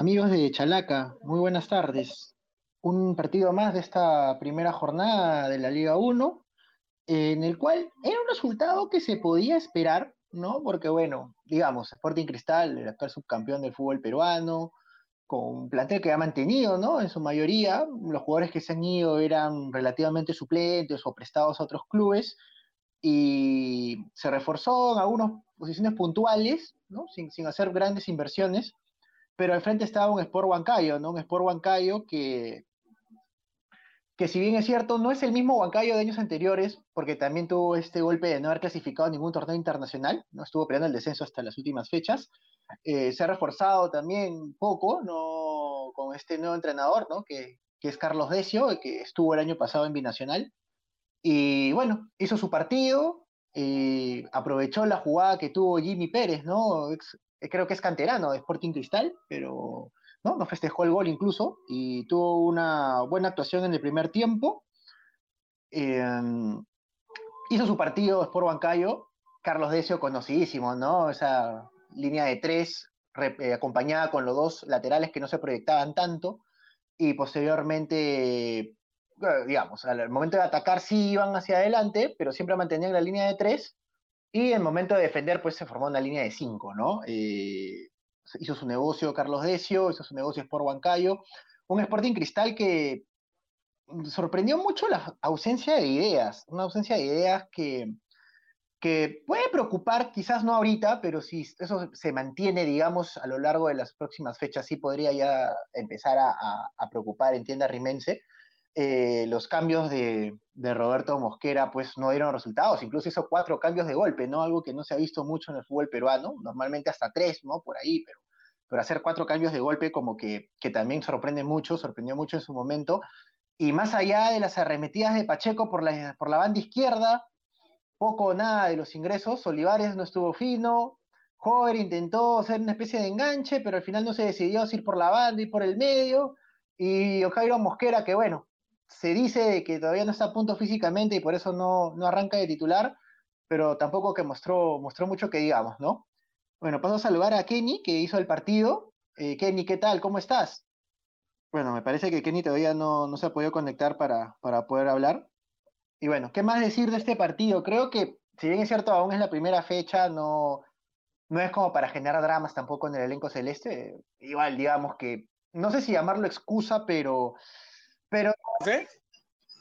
Amigos de Chalaca, muy buenas tardes. Un partido más de esta primera jornada de la Liga 1, en el cual era un resultado que se podía esperar, ¿no? Porque, bueno, digamos, Sporting Cristal, el actual subcampeón del fútbol peruano, con un plantel que ha mantenido, ¿no? En su mayoría, los jugadores que se han ido eran relativamente suplentes o prestados a otros clubes, y se reforzó en algunas posiciones puntuales, ¿no? Sin, sin hacer grandes inversiones pero al frente estaba un Sport Huancayo, ¿no? Un Sport Huancayo que, que si bien es cierto, no es el mismo Huancayo de años anteriores, porque también tuvo este golpe de no haber clasificado ningún torneo internacional, no estuvo peleando el descenso hasta las últimas fechas, eh, se ha reforzado también poco, ¿no? Con este nuevo entrenador, ¿no? Que, que es Carlos Decio, que estuvo el año pasado en Binacional, y bueno, hizo su partido, aprovechó la jugada que tuvo Jimmy Pérez, ¿no? Eh, creo que es canterano de Sporting Cristal, pero ¿no? no festejó el gol incluso y tuvo una buena actuación en el primer tiempo. Em, hizo su partido Sport Bancayo, Carlos Decio conocidísimo, ¿no? Esa línea de tres eh, acompañada con los dos laterales que no se proyectaban tanto y posteriormente, digamos, al momento de atacar sí iban hacia adelante, pero siempre mantenían la línea de tres y en el momento de defender, pues se formó una línea de cinco, ¿no? Eh, hizo su negocio Carlos Decio, hizo su negocio Sport Huancayo, un Sporting Cristal que sorprendió mucho la ausencia de ideas, una ausencia de ideas que, que puede preocupar, quizás no ahorita, pero si eso se mantiene, digamos, a lo largo de las próximas fechas, sí podría ya empezar a, a preocupar en tienda rimense. Eh, los cambios de, Roberto Mosquera pues no dieron resultados, incluso hizo cuatro cambios de golpe, ¿no? Algo que no se ha visto mucho en el fútbol peruano, normalmente hasta tres, ¿no? Por ahí, pero, hacer cuatro cambios de golpe como que, que también sorprende mucho, sorprendió mucho en su momento, y más allá de las arremetidas de Pacheco por la, por la banda izquierda, poco o nada de los ingresos, Olivares no estuvo fino, Hover intentó hacer una especie de enganche, pero al final no se decidió ir por la banda y por el medio, y Jairo Mosquera, que bueno, se dice que todavía no está a punto físicamente y por eso no, arranca de titular, pero tampoco que mostró, mostró mucho que digamos, ¿no? Bueno, paso a saludar a Kenny, que hizo el partido. Eh, Kenny, ¿qué tal? ¿Cómo estás? Bueno, me parece que Kenny todavía no, se ha podido conectar para, para poder hablar. Y bueno, ¿qué más decir de este partido? Creo que, si bien es cierto, aún es la primera fecha, no, no es como para generar dramas tampoco en el elenco celeste. Igual, digamos que, no sé si llamarlo excusa, pero pero. ¿Sí?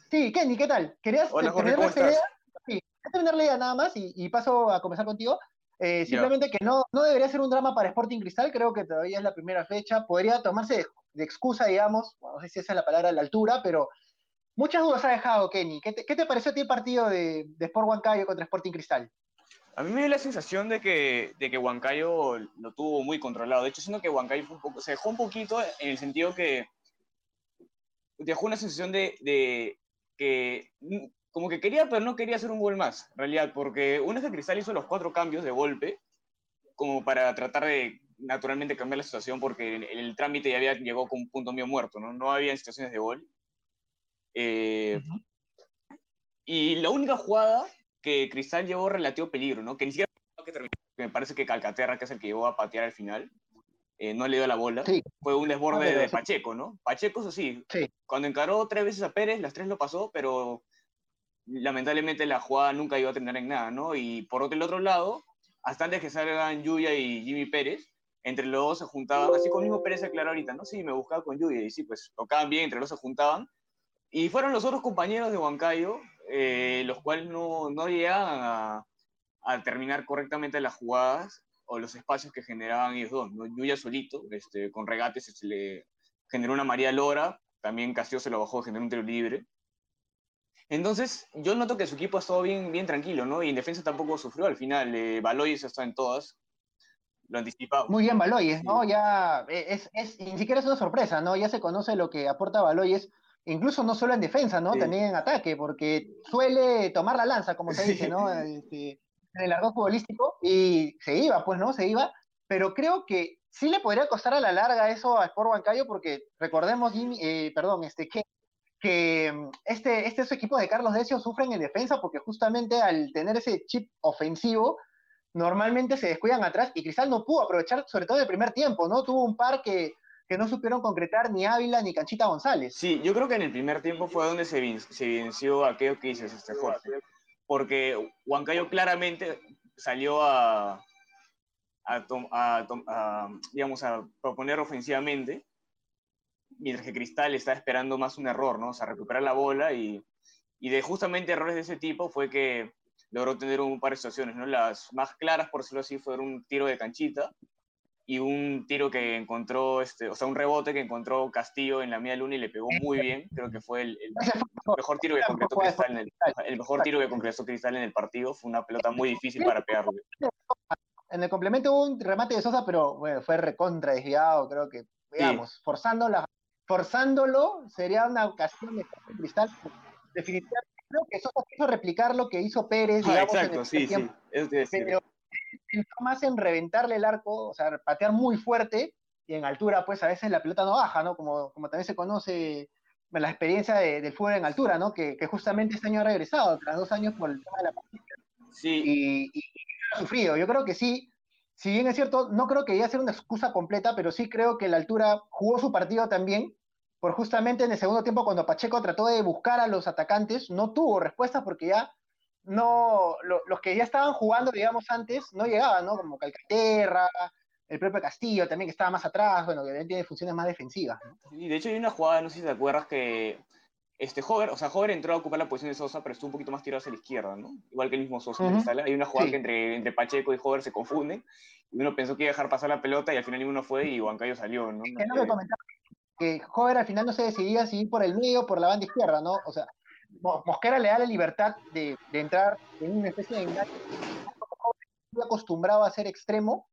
Sí, Kenny, ¿qué tal? ¿Querías Hola, Jorge, ¿cómo estás? Sí, tener la idea nada más y, paso a comenzar contigo. Eh, simplemente que no, no debería ser un drama para Sporting Cristal, creo que todavía es la primera fecha. Podría tomarse de, excusa, digamos, no sé si esa es la palabra a la altura, pero muchas dudas ha dejado Kenny. ¿Qué te, qué te pareció a ti el partido de, de Sport Huancayo contra Sporting Cristal? A mí me dio la sensación de que, de que Huancayo lo tuvo muy controlado. De hecho, siento que Huancayo fue un poco, se dejó un poquito en el sentido que dejó una sensación de, que como que quería, pero no quería hacer un gol más, en realidad, porque una vez que Cristal hizo los cuatro cambios de golpe, como para tratar de naturalmente cambiar la situación, porque el, trámite ya había llegado con un punto mío muerto, ¿no? No había situaciones de gol. Eh, y la única jugada que Cristal llevó relativo peligro, ¿no? Que ni siquiera que me parece que Calcaterra, que es el que llevó a patear al final, eh, no le dio la bola. Fue un desborde de Pacheco, ¿no? Pacheco, eso sí, cuando encaró tres veces a Pérez, las tres lo pasó, pero lamentablemente la jugada nunca iba a terminar en nada, ¿no? Y por otro, el otro lado, hasta antes que salgan Yuya y Jimmy Pérez, entre los dos se juntaban, así con mismo Pérez aclaró ahorita, ¿no? Sí, me buscaba con Yuya, y sí, pues tocaban bien, entre los dos se juntaban. Y fueron los otros compañeros de Huancayo, eh, los cuales no, no llegaban a, a terminar correctamente las jugadas o los espacios que generaban ellos dos. ¿no? Yuya solito, este, con regates, se le generó una María Lora, también Castillo se lo bajó, generó un tiro libre. Entonces, yo noto que su equipo ha estado bien, bien tranquilo, ¿no? Y en defensa tampoco sufrió. Al final, eh, Baloyes está en todas. Lo anticipaba. Muy bien, Baloyes, ¿no? Ya eh, es, es, ni siquiera es una sorpresa, ¿no? Ya se conoce lo que aporta Baloyes, incluso no solo en defensa, ¿no? También en ataque, porque suele tomar la lanza, como se dice, ¿no? Este, en el arco futbolístico y se iba, pues, ¿no? Se iba, pero creo que sí le podría costar a la larga eso a Sport Bancayo porque recordemos, eh, perdón, este, que, que mm, este, este equipo de Carlos Decio sufren en defensa porque justamente al tener ese chip ofensivo, normalmente se descuidan atrás y Cristal no pudo aprovechar, sobre todo el primer tiempo, ¿no? Tuvo un par que, que no supieron concretar ni Ávila ni Canchita González. Sí, yo creo que en el primer tiempo fue donde se, se evidenció aquello que dices, este Jorge, porque Huancayo claramente salió a, a, digamos, a proponer ofensivamente, mientras que Cristal está esperando más un error, ¿no? O sea, recuperar la bola y, y de justamente errores de ese tipo fue que logró tener un par de situaciones, ¿no? Las más claras, por decirlo así, fueron un tiro de canchita y un tiro que encontró, este, o sea, un rebote que encontró Castillo en la media luna y le pegó muy bien. Creo que fue el, mejor tiro que concretó Cristal en el, el mejor tiro que concretó Cristal en el partido. Fue una pelota muy difícil para pegarle. En el complemento hubo un remate de Sosa, pero bueno, fue recontra desviado, creo que, digamos, forzándolo sería una ocasión de Cristal. Definitivamente creo que Sosa quiso replicar lo que hizo Pérez, ah, digamos, exacto, sí, sí. Es pero más en reventarle el arco, o sea, patear muy fuerte y en altura, pues a veces la pelota no baja, ¿no? Como, como también se conoce la experiencia del fútbol en altura, ¿no? Que, que, justamente este año ha regresado, tras dos años por el tema de la pandemia. Sí. Y, ha sufrido. Yo creo que sí, si bien es cierto, no creo que iba a ser una excusa completa, pero sí creo que la altura jugó su partido también, por justamente en el segundo tiempo cuando Pacheco trató de buscar a los atacantes, no tuvo respuesta porque ya no, los que ya estaban jugando, digamos, antes, no llegaban, ¿no? Como Calcaterra, el propio Castillo también, que estaba más atrás, bueno, que tiene funciones más defensivas. ¿no? Y de hecho hay una jugada, no sé si te acuerdas, que este Hover, o sea, Hover entró a ocupar la posición de Sosa, pero estuvo un poquito más tirado hacia la izquierda, ¿no? Igual que el mismo Sosa en Hay una jugada que entre, entre Pacheco y Hover se confunden, y uno pensó que iba a dejar pasar la pelota y al final ninguno fue y Huancayo salió, ¿no? Es lo que comentaba, que Hover al final no se decidía si ir por el medio o por la banda izquierda, ¿no? O sea, Mosquera le da la libertad de, de entrar en una especie de engaño. acostumbrado a ser extremo,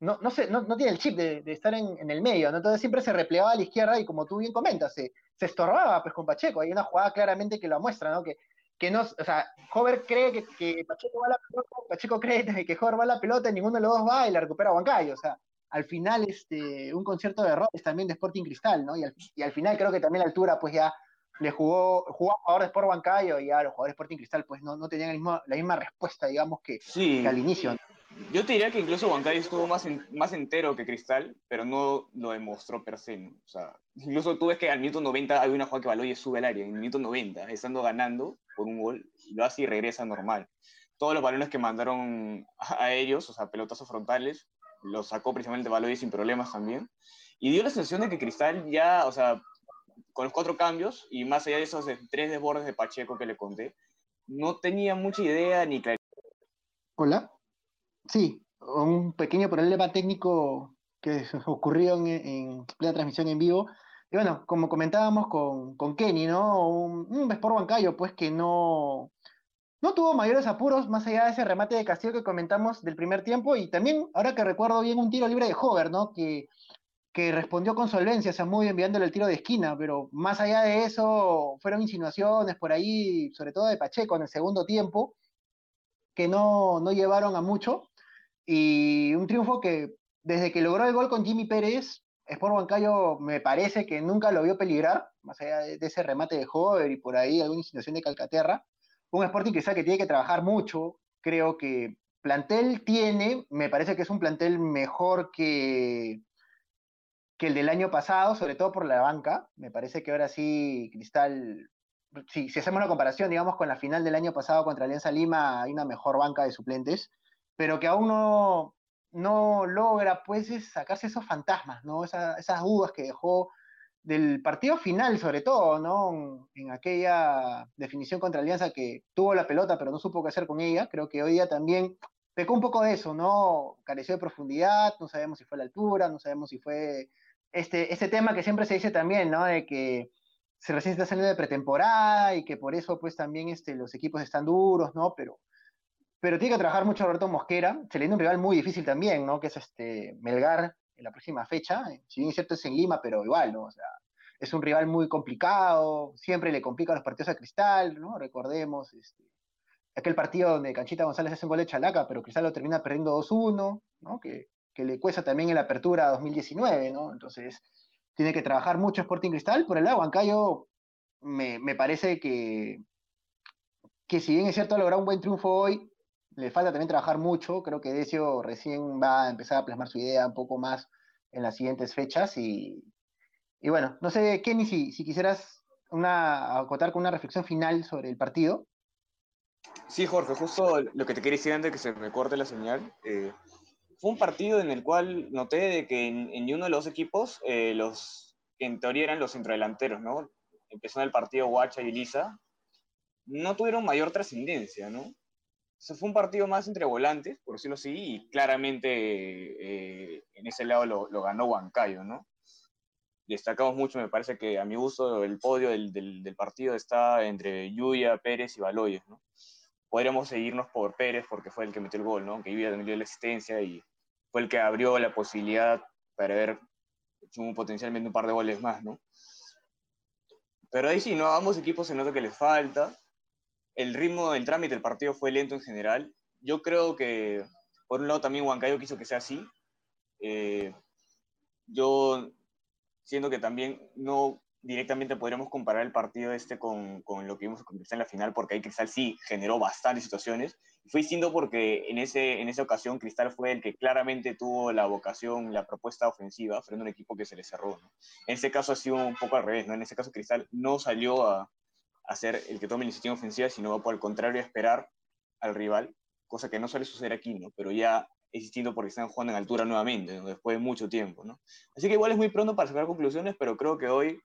no, no, sé, no, no tiene el chip de, de estar en, en, el medio, entonces siempre se replegaba a la izquierda y como tú bien comentas, se, se estorbaba pues con Pacheco, hay una jugada claramente que lo muestra, ¿no? que, que no, o sea, Hover cree que, que, Pacheco va a la pelota, Pacheco cree que Hover va a la pelota, y ninguno de los dos va y la recupera Huancayo, o sea, al final este, un concierto de errores también de Sporting Cristal, ¿no? Y al, y al final creo que también la altura pues ya le jugó, jugó a jugadores de Sport Bancayo y a los jugadores de Sporting Cristal pues no, no tenían el mismo, la misma respuesta, digamos, que, que al inicio. Yo te diría que incluso Bancayo estuvo más, más entero que Cristal, pero no lo demostró per se. O sea, incluso tú ves que al minuto 90 hay una jugada que Baloye sube al área, en el minuto 90, estando ganando por un gol, lo hace y regresa normal. Todos los balones que mandaron a, ellos, o sea, pelotazos frontales, los sacó precisamente Baloye sin problemas también. Y dio la sensación de que Cristal ya, o sea, con los cuatro cambios y más allá de esos tres desbordes de Pacheco que le conté, no tenía mucha idea ni claridad. Hola. Sí, un pequeño problema técnico que ocurrió en, en plena transmisión en vivo. Y bueno, como comentábamos con, con Kenny, ¿no? Un, un Bancayo, pues que no, no tuvo mayores apuros más allá de ese remate de Castillo que comentamos del primer tiempo. Y también, ahora que recuerdo bien, un tiro libre de Hover, ¿no? Que que respondió con solvencia, o sea, muy enviándole el tiro de esquina, pero más allá de eso, fueron insinuaciones por ahí, sobre todo de Pacheco en el segundo tiempo, que no, no llevaron a mucho, y un triunfo que desde que logró el gol con Jimmy Pérez, Sport Huancayo me parece que nunca lo vio peligrar, más allá de, ese remate de Hover y por ahí alguna insinuación de Calcaterra. Un Sporting sabe que tiene que trabajar mucho, creo que plantel tiene, me parece que es un plantel mejor que, que el del año pasado, sobre todo por la banca. Me parece que ahora sí, Cristal, si, si hacemos una comparación, digamos, con la final del año pasado contra Alianza Lima, hay una mejor banca de suplentes, pero que aún no, no logra, pues, sacarse esos fantasmas, ¿no? esas dudas que dejó del partido final, sobre todo, ¿no? En aquella definición contra Alianza que tuvo la pelota, pero no supo qué hacer con ella. Creo que hoy día también pecó un poco de eso, ¿no? Careció de profundidad, no sabemos si fue la altura, no sabemos si fue este, este tema que siempre se dice también, ¿no? De que se recién está saliendo de pretemporada y que por eso pues también este, los equipos están duros, ¿no? Pero, pero tiene que trabajar mucho Roberto Mosquera, se le un rival muy difícil también, ¿no? Que es este Melgar en la próxima fecha, si bien es cierto es en Lima, pero igual, ¿no? O sea, es un rival muy complicado, siempre le complica los partidos a Cristal, ¿no? Recordemos, este, aquel partido donde Canchita González hace un gol de chalaca, pero Cristal lo termina perdiendo 2-1, ¿no? Que que le cuesta también en la apertura 2019, ¿no? Entonces, tiene que trabajar mucho Sporting Cristal. Por el lado, Huancayo me, me parece que, que si bien es cierto ha logrado un buen triunfo hoy, le falta también trabajar mucho. Creo que Decio recién va a empezar a plasmar su idea un poco más en las siguientes fechas y, Y bueno, no sé, Kenny, si, si quisieras una, acotar con una reflexión final sobre el partido. Sí, Jorge, justo lo que te quería decir antes de que se me corte la señal. Eh, fue un partido en el cual noté de que en, en uno de los equipos, eh, los que en teoría eran los centrodelanteros, ¿no? Empezó en el partido Guacha y Lisa, no tuvieron mayor trascendencia, ¿no? Fue un partido más entre volantes, por decirlo así, y claramente eh, en ese lado lo, lo, ganó Huancayo, ¿no? Destacamos mucho, me parece que a mi gusto el podio del, partido está entre Yuya, Pérez y Baloyes, ¿no? Podríamos seguirnos por Pérez porque fue el que metió el gol, ¿no? Que Yuya también dio la existencia y fue el que abrió la posibilidad para ver potencialmente un par de goles más, ¿no? Pero ahí sí, ¿no? A ambos equipos se nota que les falta el ritmo del trámite del partido fue lento en general. Yo creo que, por un lado, también Huancayo quiso que sea así. Eh, yo siento que también no directamente podríamos comparar el partido este con, con lo que vimos en la final, porque ahí Cristal sí generó bastantes situaciones. Fue distinto porque en, ese, en esa ocasión Cristal fue el que claramente tuvo la vocación, la propuesta ofensiva frente a un equipo que se le cerró. En este caso ha sido un poco al revés, ¿no? En este caso Cristal no salió a, hacer el que tome la iniciativa ofensiva, sino por el contrario esperar al rival, cosa que no suele suceder aquí, ¿no? Pero ya es distinto porque están jugando en altura nuevamente, después de mucho tiempo, ¿no? Así que igual es muy pronto para sacar conclusiones, pero creo que hoy,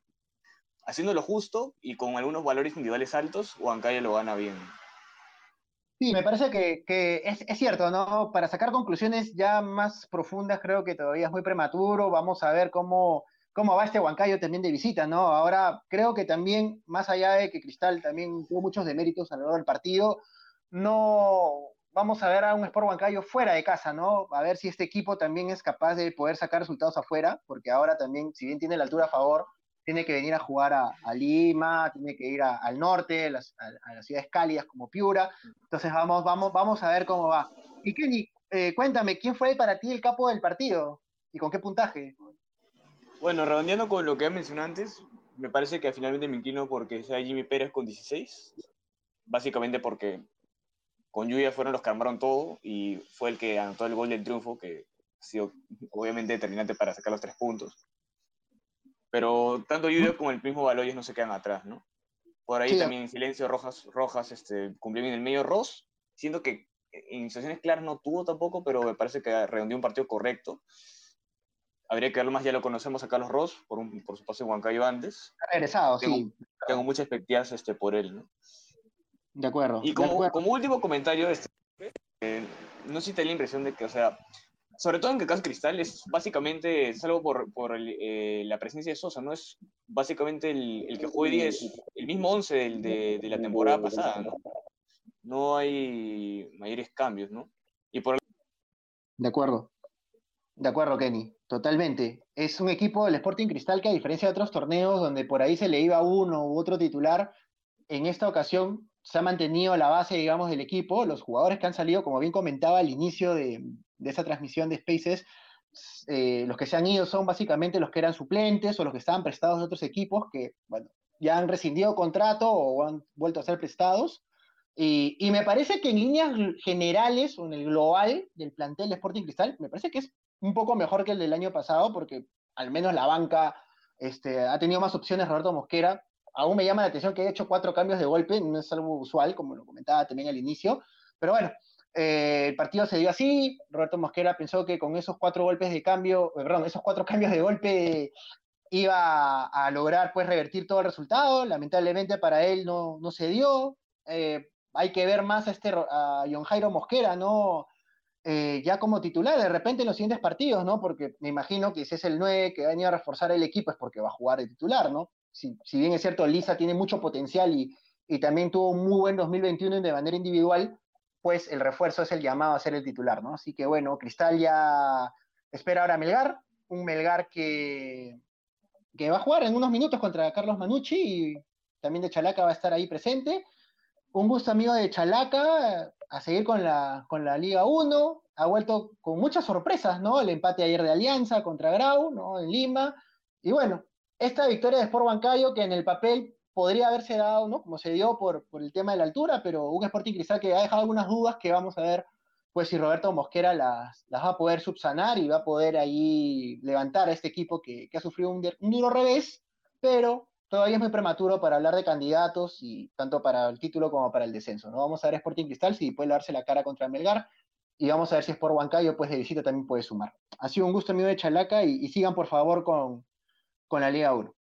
haciendo lo justo y con algunos valores individuales altos, Huancayo lo gana bien. Sí, me parece que, es, cierto, ¿no? Para sacar conclusiones ya más profundas creo que todavía es muy prematuro, vamos a ver cómo cómo va este Huancayo también de visita, ¿no? Ahora creo que también, más allá de que Cristal también tuvo muchos deméritos a lo largo del partido, no vamos a ver a un Sport Huancayo fuera de casa, ¿no? A ver si este equipo también es capaz de poder sacar resultados afuera, porque ahora también, si bien tiene la altura a favor, tiene que venir a jugar a, Lima, tiene que ir al norte, a, las ciudades cálidas como Piura. Entonces vamos, vamos, vamos a ver cómo va. Y Kenny, eh, cuéntame, ¿quién fue para ti el capo del partido? ¿Y con qué puntaje? Bueno, redondeando con lo que mencionado antes, me parece que finalmente me inclino porque sea Jimmy Pérez con 16, básicamente porque con Lluvia fueron los que armaron todo y fue el que anotó el gol del triunfo, que ha sido obviamente determinante para sacar los tres puntos. Pero tanto Lluvia como el mismo Baloyes no se quedan atrás, ¿no? Por ahí sí. también en silencio Rojas, Rojas este, cumplió bien el medio Ross, siendo que en situaciones claras no tuvo tampoco, pero me parece que redondeó un partido correcto habría que verlo más, ya lo conocemos a Carlos Ross, por, un, por su paso en Huancayo antes. Ha regresado, tengo, sí. Tengo muchas expectativas este, por él, ¿no? De acuerdo. Y como, acuerdo. como último comentario, este, eh, no sé si te da la impresión de que, o sea, sobre todo en el caso Cristal, es básicamente, es algo por, por el, eh, la presencia de Sosa, ¿no? Es básicamente el, el que juega hoy es el mismo 11 del, de, de, la temporada pasada, ¿no? No hay mayores cambios, ¿no? Y por De acuerdo. De acuerdo, Kenny, totalmente. Es un equipo del Sporting Cristal que a diferencia de otros torneos donde por ahí se le iba uno u otro titular, en esta ocasión se ha mantenido la base, digamos, del equipo. Los jugadores que han salido, como bien comentaba al inicio de, de esa transmisión de Spaces, eh, los que se han ido son básicamente los que eran suplentes o los que estaban prestados de otros equipos que, bueno, ya han rescindido contrato o han vuelto a ser prestados. Y, me parece que en líneas generales o en el global del plantel de Sporting Cristal, me parece que es un poco mejor que el del año pasado, porque al menos la banca este, ha tenido más opciones Roberto Mosquera. Aún me llama la atención que haya hecho cuatro cambios de golpe, no es algo usual, como lo comentaba también al inicio, pero bueno, eh, el partido se dio así, Roberto Mosquera pensó que con esos cuatro golpes de cambio, eh, perdón, esos cuatro cambios de golpe iba a, lograr pues revertir todo el resultado, lamentablemente para él no, se dio, eh, hay que ver más a, este, a John Jairo Mosquera, ¿no? ya como titular de repente en los siguientes partidos, ¿no? Porque me imagino que si es el 9 que va a venir a reforzar el equipo es porque va a jugar de titular, ¿no? Si, si bien es cierto, Lisa tiene mucho potencial y, y, también tuvo un muy buen 2021 de manera individual, pues el refuerzo es el llamado a ser el titular, ¿no? Así que bueno, Cristal ya espera ahora a Melgar, un Melgar que, que va a jugar en unos minutos contra Carlos Manucci y también de Chalaca va a estar ahí presente. Un gusto amigo de Chalaca, a seguir con la, con la Liga 1, ha vuelto con muchas sorpresas, ¿no? El empate ayer de Alianza contra Grau, ¿no? En Lima, y bueno, esta victoria de Sport Bancayo que en el papel podría haberse dado, ¿no? Como se dio por, el tema de la altura, pero un Sporting Cristal que ha dejado algunas dudas que vamos a ver pues si Roberto Mosquera las, va a poder subsanar y va a poder ahí levantar a este equipo que, ha sufrido un, duro revés, pero todavía es muy prematuro para hablar de candidatos y tanto para el título como para el descenso. ¿no? Vamos a ver Sporting Cristal si puede darse la cara contra Melgar y vamos a ver si es por Huancayo, pues de visita también puede sumar. Ha sido un gusto mío de Chalaca y, y sigan por favor con, con la Liga 1.